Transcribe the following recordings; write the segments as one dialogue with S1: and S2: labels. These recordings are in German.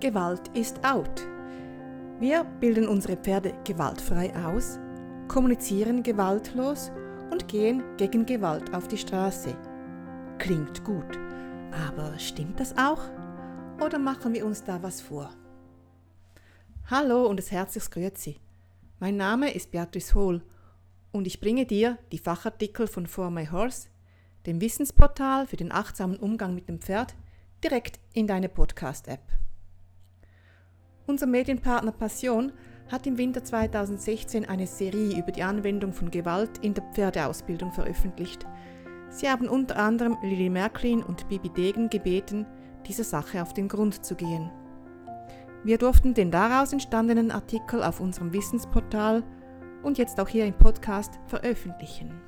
S1: Gewalt ist out. Wir bilden unsere Pferde gewaltfrei aus, kommunizieren gewaltlos und gehen gegen Gewalt auf die Straße. Klingt gut, aber stimmt das auch? Oder machen wir uns da was vor? Hallo und das herzliches Grüezi. Mein Name ist Beatrice Hohl und ich bringe dir die Fachartikel von For My Horse, dem Wissensportal für den achtsamen Umgang mit dem Pferd, direkt in deine Podcast-App. Unser Medienpartner Passion hat im Winter 2016 eine Serie über die Anwendung von Gewalt in der Pferdeausbildung veröffentlicht. Sie haben unter anderem Lili Märklin und Bibi Degen gebeten, dieser Sache auf den Grund zu gehen. Wir durften den daraus entstandenen Artikel auf unserem Wissensportal und jetzt auch hier im Podcast veröffentlichen.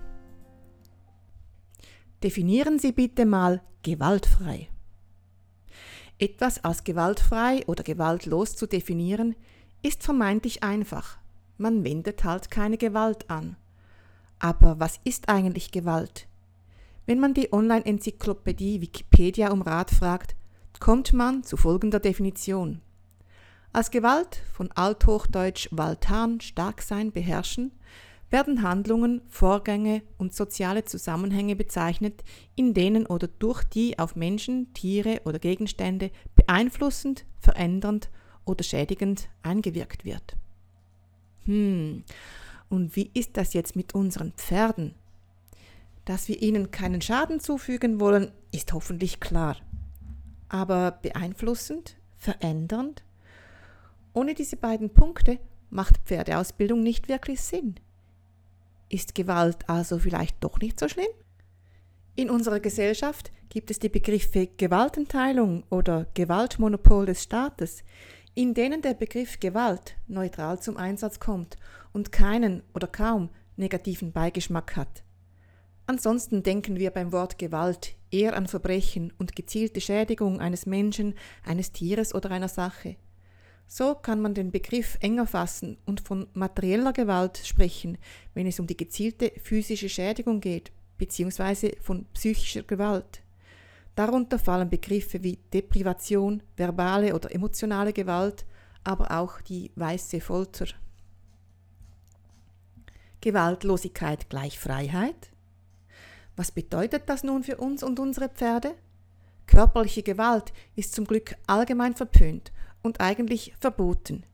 S1: Definieren Sie bitte mal gewaltfrei. Etwas als gewaltfrei oder gewaltlos zu definieren, ist vermeintlich einfach. Man wendet halt keine Gewalt an. Aber was ist eigentlich Gewalt? Wenn man die Online-Enzyklopädie Wikipedia um Rat fragt, kommt man zu folgender Definition. Als Gewalt von Althochdeutsch Waltan, stark sein, beherrschen, werden Handlungen, Vorgänge und soziale Zusammenhänge bezeichnet, in denen oder durch die auf Menschen, Tiere oder Gegenstände beeinflussend, verändernd oder schädigend eingewirkt wird. Hm, und wie ist das jetzt mit unseren Pferden? Dass wir ihnen keinen Schaden zufügen wollen, ist hoffentlich klar. Aber beeinflussend, verändernd? Ohne diese beiden Punkte macht Pferdeausbildung nicht wirklich Sinn. Ist Gewalt also vielleicht doch nicht so schlimm? In unserer Gesellschaft gibt es die Begriffe Gewaltenteilung oder Gewaltmonopol des Staates, in denen der Begriff Gewalt neutral zum Einsatz kommt und keinen oder kaum negativen Beigeschmack hat. Ansonsten denken wir beim Wort Gewalt eher an Verbrechen und gezielte Schädigung eines Menschen, eines Tieres oder einer Sache. So kann man den Begriff enger fassen und von materieller Gewalt sprechen, wenn es um die gezielte physische Schädigung geht, beziehungsweise von psychischer Gewalt. Darunter fallen Begriffe wie Deprivation, verbale oder emotionale Gewalt, aber auch die weiße Folter. Gewaltlosigkeit gleich Freiheit? Was bedeutet das nun für uns und unsere Pferde? Körperliche Gewalt ist zum Glück allgemein verpönt und eigentlich verboten.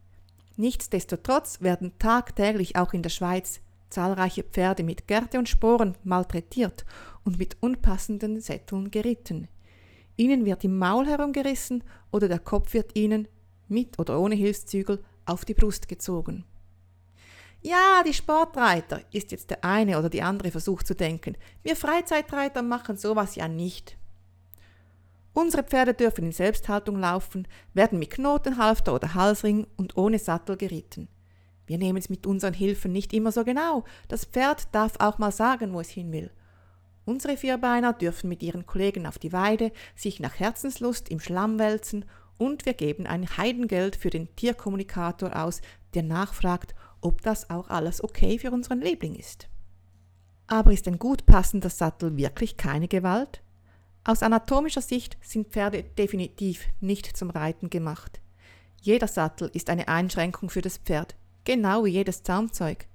S1: Nichtsdestotrotz werden tagtäglich auch in der Schweiz zahlreiche Pferde mit Gärte und Sporen malträtiert und mit unpassenden Sätteln geritten. Ihnen wird im Maul herumgerissen oder der Kopf wird ihnen, mit oder ohne Hilfszügel, auf die Brust gezogen. Ja, die Sportreiter, ist jetzt der eine oder die andere Versuch zu denken. Wir Freizeitreiter machen sowas ja nicht. Unsere Pferde dürfen in Selbsthaltung laufen, werden mit Knotenhalfter oder Halsring und ohne Sattel geritten. Wir nehmen es mit unseren Hilfen nicht immer so genau. Das Pferd darf auch mal sagen, wo es hin will. Unsere Vierbeiner dürfen mit ihren Kollegen auf die Weide sich nach Herzenslust im Schlamm wälzen und wir geben ein Heidengeld für den Tierkommunikator aus, der nachfragt, ob das auch alles okay für unseren Liebling ist. Aber ist ein gut passender Sattel wirklich keine Gewalt? Aus anatomischer Sicht sind Pferde definitiv nicht zum Reiten gemacht. Jeder Sattel ist eine Einschränkung für das Pferd, genau wie jedes Zaumzeug.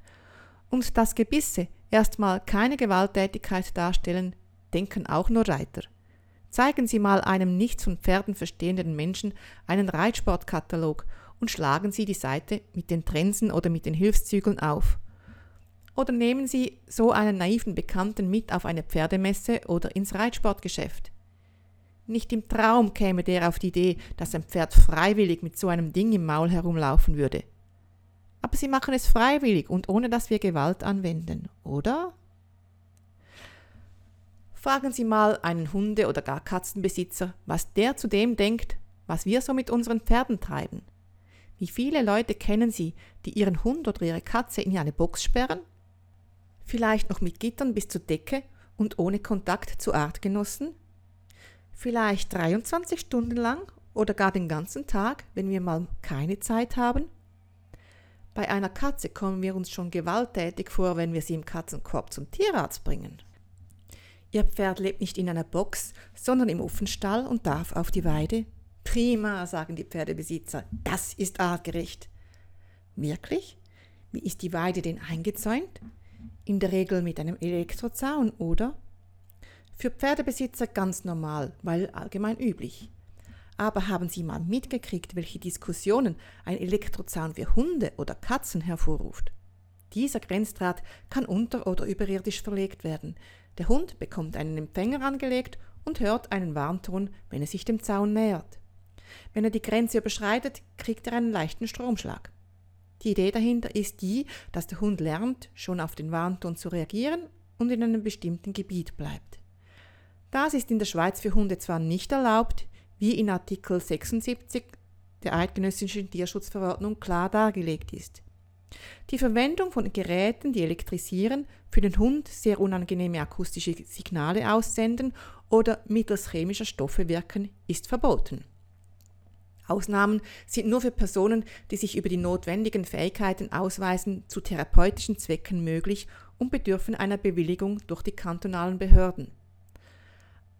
S1: Und dass Gebisse erstmal keine Gewalttätigkeit darstellen, denken auch nur Reiter. Zeigen Sie mal einem nichts von Pferden verstehenden Menschen einen Reitsportkatalog und schlagen Sie die Seite mit den Trensen oder mit den Hilfszügeln auf. Oder nehmen Sie so einen naiven Bekannten mit auf eine Pferdemesse oder ins Reitsportgeschäft. Nicht im Traum käme der auf die Idee, dass ein Pferd freiwillig mit so einem Ding im Maul herumlaufen würde. Aber sie machen es freiwillig und ohne dass wir Gewalt anwenden, oder? Fragen Sie mal einen Hunde- oder gar Katzenbesitzer, was der zu dem denkt, was wir so mit unseren Pferden treiben. Wie viele Leute kennen Sie, die ihren Hund oder ihre Katze in eine Box sperren vielleicht noch mit Gittern bis zur Decke und ohne Kontakt zu Artgenossen? Vielleicht 23 Stunden lang oder gar den ganzen Tag, wenn wir mal keine Zeit haben? Bei einer Katze kommen wir uns schon gewalttätig vor, wenn wir sie im Katzenkorb zum Tierarzt bringen. Ihr Pferd lebt nicht in einer Box, sondern im Offenstall und darf auf die Weide. Prima, sagen die Pferdebesitzer, das ist artgerecht. Wirklich? Wie ist die Weide denn eingezäunt? In der Regel mit einem Elektrozaun, oder? Für Pferdebesitzer ganz normal, weil allgemein üblich. Aber haben Sie mal mitgekriegt, welche Diskussionen ein Elektrozaun für Hunde oder Katzen hervorruft? Dieser Grenzdraht kann unter- oder überirdisch verlegt werden. Der Hund bekommt einen Empfänger angelegt und hört einen Warnton, wenn er sich dem Zaun nähert. Wenn er die Grenze überschreitet, kriegt er einen leichten Stromschlag. Die Idee dahinter ist die, dass der Hund lernt, schon auf den Warnton zu reagieren und in einem bestimmten Gebiet bleibt. Das ist in der Schweiz für Hunde zwar nicht erlaubt, wie in Artikel 76 der Eidgenössischen Tierschutzverordnung klar dargelegt ist. Die Verwendung von Geräten, die elektrisieren, für den Hund sehr unangenehme akustische Signale aussenden oder mittels chemischer Stoffe wirken, ist verboten. Ausnahmen sind nur für Personen, die sich über die notwendigen Fähigkeiten ausweisen, zu therapeutischen Zwecken möglich und bedürfen einer Bewilligung durch die kantonalen Behörden.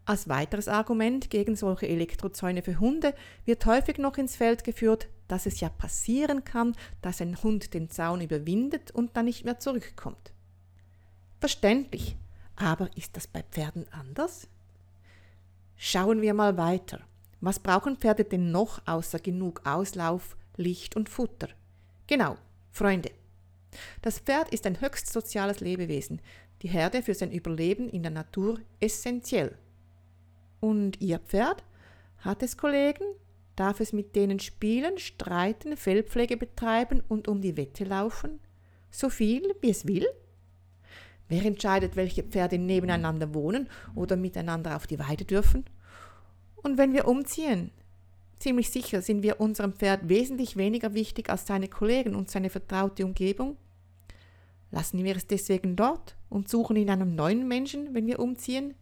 S1: Als weiteres Argument gegen solche Elektrozäune für Hunde wird häufig noch ins Feld geführt, dass es ja passieren kann, dass ein Hund den Zaun überwindet und dann nicht mehr zurückkommt. Verständlich, aber ist das bei Pferden anders? Schauen wir mal weiter. Was brauchen Pferde denn noch außer genug Auslauf, Licht und Futter? Genau, Freunde. Das Pferd ist ein höchst soziales Lebewesen, die Herde für sein Überleben in der Natur essentiell. Und Ihr Pferd? Hat es Kollegen? Darf es mit denen spielen, streiten, Fellpflege betreiben und um die Wette laufen? So viel, wie es will? Wer entscheidet, welche Pferde nebeneinander wohnen oder miteinander auf die Weide dürfen? Und wenn wir umziehen, ziemlich sicher sind wir unserem Pferd wesentlich weniger wichtig als seine Kollegen und seine vertraute Umgebung. Lassen wir es deswegen dort und suchen in einem neuen Menschen, wenn wir umziehen?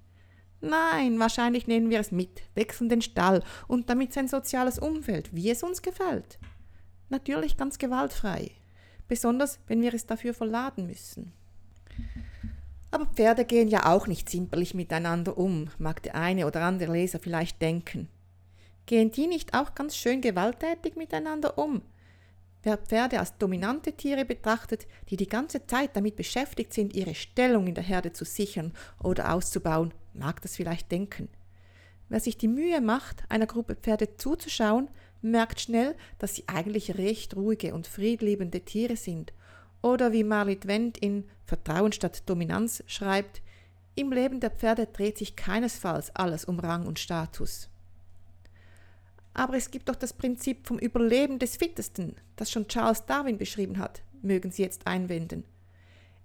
S1: Nein, wahrscheinlich nehmen wir es mit, wechseln den Stall und damit sein soziales Umfeld, wie es uns gefällt. Natürlich ganz gewaltfrei, besonders wenn wir es dafür verladen müssen. Aber Pferde gehen ja auch nicht zimperlich miteinander um, mag der eine oder andere Leser vielleicht denken. Gehen die nicht auch ganz schön gewalttätig miteinander um? Wer Pferde als dominante Tiere betrachtet, die die ganze Zeit damit beschäftigt sind, ihre Stellung in der Herde zu sichern oder auszubauen, mag das vielleicht denken. Wer sich die Mühe macht, einer Gruppe Pferde zuzuschauen, merkt schnell, dass sie eigentlich recht ruhige und friedliebende Tiere sind oder wie Marlit Wendt in Vertrauen statt Dominanz schreibt, im Leben der Pferde dreht sich keinesfalls alles um Rang und Status. Aber es gibt doch das Prinzip vom Überleben des Fittesten, das schon Charles Darwin beschrieben hat, mögen Sie jetzt einwenden.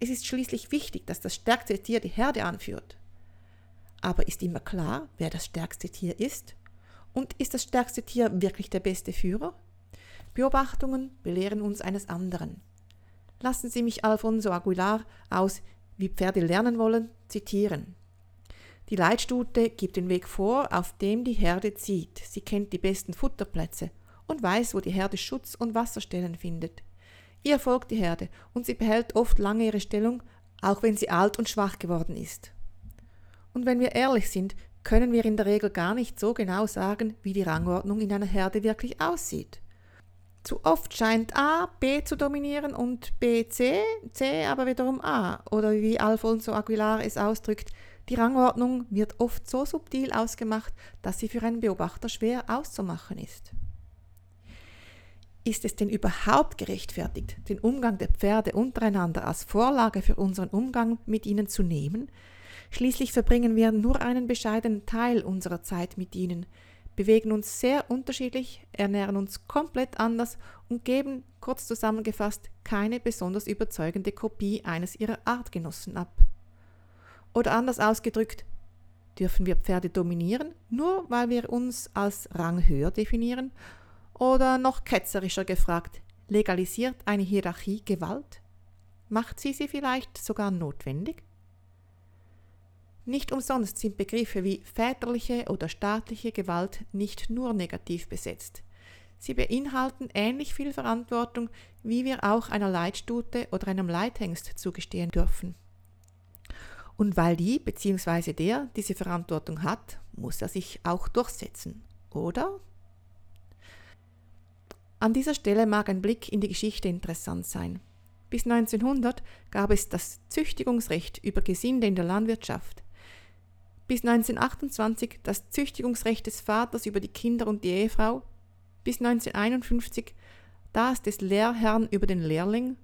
S1: Es ist schließlich wichtig, dass das stärkste Tier die Herde anführt. Aber ist immer klar, wer das stärkste Tier ist? Und ist das stärkste Tier wirklich der beste Führer? Beobachtungen belehren uns eines anderen lassen Sie mich Alfonso Aguilar aus Wie Pferde lernen wollen zitieren. Die Leitstute gibt den Weg vor, auf dem die Herde zieht. Sie kennt die besten Futterplätze und weiß, wo die Herde Schutz und Wasserstellen findet. Ihr folgt die Herde und sie behält oft lange ihre Stellung, auch wenn sie alt und schwach geworden ist. Und wenn wir ehrlich sind, können wir in der Regel gar nicht so genau sagen, wie die Rangordnung in einer Herde wirklich aussieht. Zu oft scheint A B zu dominieren und B C, C aber wiederum A. Oder wie Alfonso Aguilar es ausdrückt, die Rangordnung wird oft so subtil ausgemacht, dass sie für einen Beobachter schwer auszumachen ist. Ist es denn überhaupt gerechtfertigt, den Umgang der Pferde untereinander als Vorlage für unseren Umgang mit ihnen zu nehmen? Schließlich verbringen wir nur einen bescheidenen Teil unserer Zeit mit ihnen, bewegen uns sehr unterschiedlich, ernähren uns komplett anders und geben, kurz zusammengefasst, keine besonders überzeugende Kopie eines ihrer Artgenossen ab. Oder anders ausgedrückt, dürfen wir Pferde dominieren, nur weil wir uns als Rang höher definieren? Oder noch ketzerischer gefragt, legalisiert eine Hierarchie Gewalt? Macht sie sie vielleicht sogar notwendig? Nicht umsonst sind Begriffe wie väterliche oder staatliche Gewalt nicht nur negativ besetzt. Sie beinhalten ähnlich viel Verantwortung, wie wir auch einer Leitstute oder einem Leithengst zugestehen dürfen. Und weil die bzw. der diese Verantwortung hat, muss er sich auch durchsetzen, oder? An dieser Stelle mag ein Blick in die Geschichte interessant sein. Bis 1900 gab es das Züchtigungsrecht über Gesinde in der Landwirtschaft. Bis 1928 das Züchtigungsrecht des Vaters über die Kinder und die Ehefrau. Bis 1951 das des Lehrherrn über den Lehrling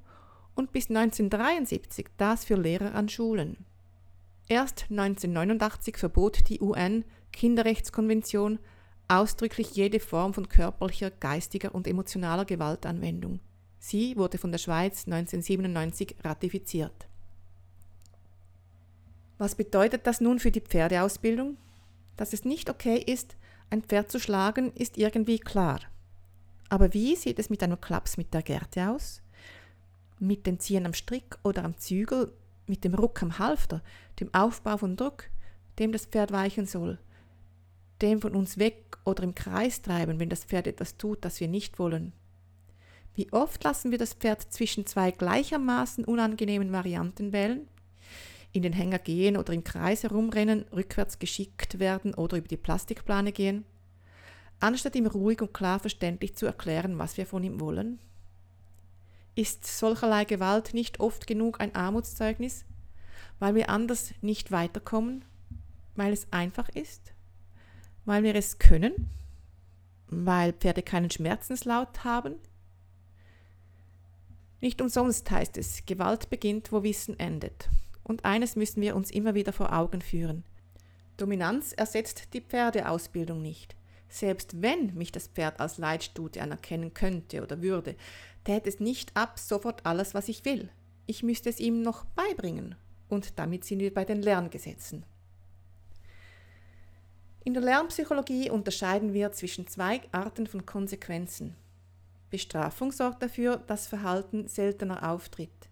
S1: und bis 1973 das für Lehrer an Schulen. Erst 1989 verbot die UN Kinderrechtskonvention ausdrücklich jede Form von körperlicher, geistiger und emotionaler Gewaltanwendung. Sie wurde von der Schweiz 1997 ratifiziert. Was bedeutet das nun für die Pferdeausbildung? Dass es nicht okay ist, ein Pferd zu schlagen, ist irgendwie klar. Aber wie sieht es mit einem Klaps mit der Gerte aus? Mit dem Ziehen am Strick oder am Zügel, mit dem Ruck am Halfter, dem Aufbau von Druck, dem das Pferd weichen soll, dem von uns weg oder im Kreis treiben, wenn das Pferd etwas tut, das wir nicht wollen. Wie oft lassen wir das Pferd zwischen zwei gleichermaßen unangenehmen Varianten wählen? In den Hänger gehen oder im Kreis herumrennen, rückwärts geschickt werden oder über die Plastikplane gehen? Anstatt ihm ruhig und klar verständlich zu erklären, was wir von ihm wollen? Ist solcherlei Gewalt nicht oft genug ein Armutszeugnis, weil wir anders nicht weiterkommen, weil es einfach ist? weil wir es können, weil Pferde keinen Schmerzenslaut haben. Nicht umsonst heißt es, Gewalt beginnt, wo Wissen endet. Und eines müssen wir uns immer wieder vor Augen führen. Dominanz ersetzt die Pferdeausbildung nicht. Selbst wenn mich das Pferd als Leitstute anerkennen könnte oder würde, täte es nicht ab sofort alles, was ich will. Ich müsste es ihm noch beibringen. Und damit sind wir bei den Lerngesetzen. In der Lernpsychologie unterscheiden wir zwischen zwei Arten von Konsequenzen. Bestrafung sorgt dafür, dass Verhalten seltener auftritt.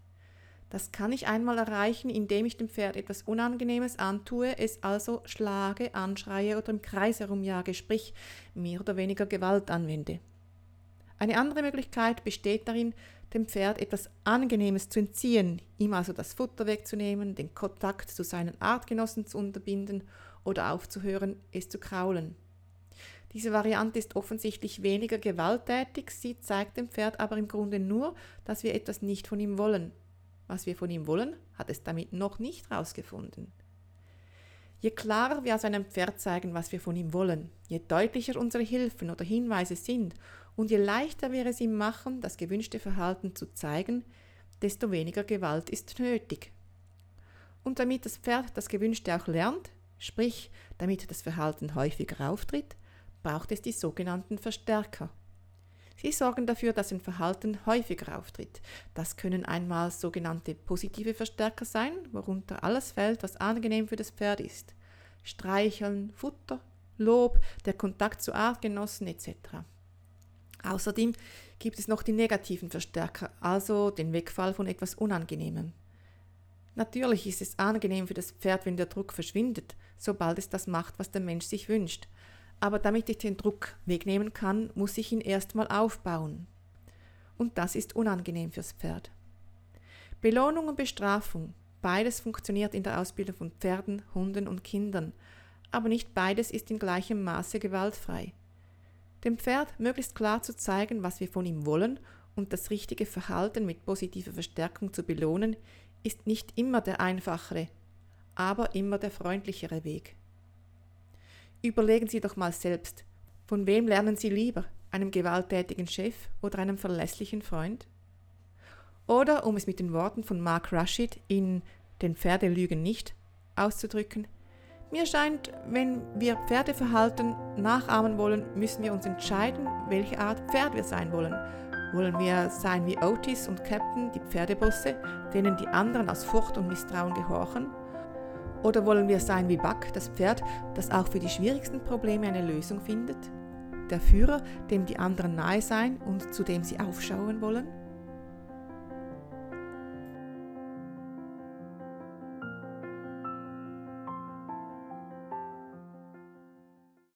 S1: Das kann ich einmal erreichen, indem ich dem Pferd etwas Unangenehmes antue, es also schlage, anschreie oder im Kreis herumjage, sprich mehr oder weniger Gewalt anwende. Eine andere Möglichkeit besteht darin, dem Pferd etwas Angenehmes zu entziehen, ihm also das Futter wegzunehmen, den Kontakt zu seinen Artgenossen zu unterbinden oder aufzuhören, es zu kraulen. Diese Variante ist offensichtlich weniger gewalttätig, sie zeigt dem Pferd aber im Grunde nur, dass wir etwas nicht von ihm wollen. Was wir von ihm wollen, hat es damit noch nicht herausgefunden. Je klarer wir aus einem Pferd zeigen, was wir von ihm wollen, je deutlicher unsere Hilfen oder Hinweise sind und je leichter wir es ihm machen, das gewünschte Verhalten zu zeigen, desto weniger Gewalt ist nötig. Und damit das Pferd das Gewünschte auch lernt, Sprich, damit das Verhalten häufiger auftritt, braucht es die sogenannten Verstärker. Sie sorgen dafür, dass ein Verhalten häufiger auftritt. Das können einmal sogenannte positive Verstärker sein, worunter alles fällt, was angenehm für das Pferd ist. Streicheln, Futter, Lob, der Kontakt zu Artgenossen etc. Außerdem gibt es noch die negativen Verstärker, also den Wegfall von etwas Unangenehmem. Natürlich ist es angenehm für das Pferd, wenn der Druck verschwindet, sobald es das macht, was der Mensch sich wünscht. Aber damit ich den Druck wegnehmen kann, muss ich ihn erstmal aufbauen. Und das ist unangenehm fürs Pferd. Belohnung und Bestrafung, beides funktioniert in der Ausbildung von Pferden, Hunden und Kindern, aber nicht beides ist in gleichem Maße gewaltfrei. Dem Pferd möglichst klar zu zeigen, was wir von ihm wollen und das richtige Verhalten mit positiver Verstärkung zu belohnen, ist nicht immer der einfachere, aber immer der freundlichere Weg. Überlegen Sie doch mal selbst, von wem lernen Sie lieber, einem gewalttätigen Chef oder einem verlässlichen Freund? Oder, um es mit den Worten von Mark Rashid in Den Pferde lügen nicht auszudrücken, mir scheint, wenn wir Pferdeverhalten nachahmen wollen, müssen wir uns entscheiden, welche Art Pferd wir sein wollen wollen wir sein wie Otis und Captain, die Pferdebosse, denen die anderen aus Furcht und Misstrauen gehorchen? Oder wollen wir sein wie Buck, das Pferd, das auch für die schwierigsten Probleme eine Lösung findet? Der Führer, dem die anderen nahe sein und zu dem sie aufschauen wollen?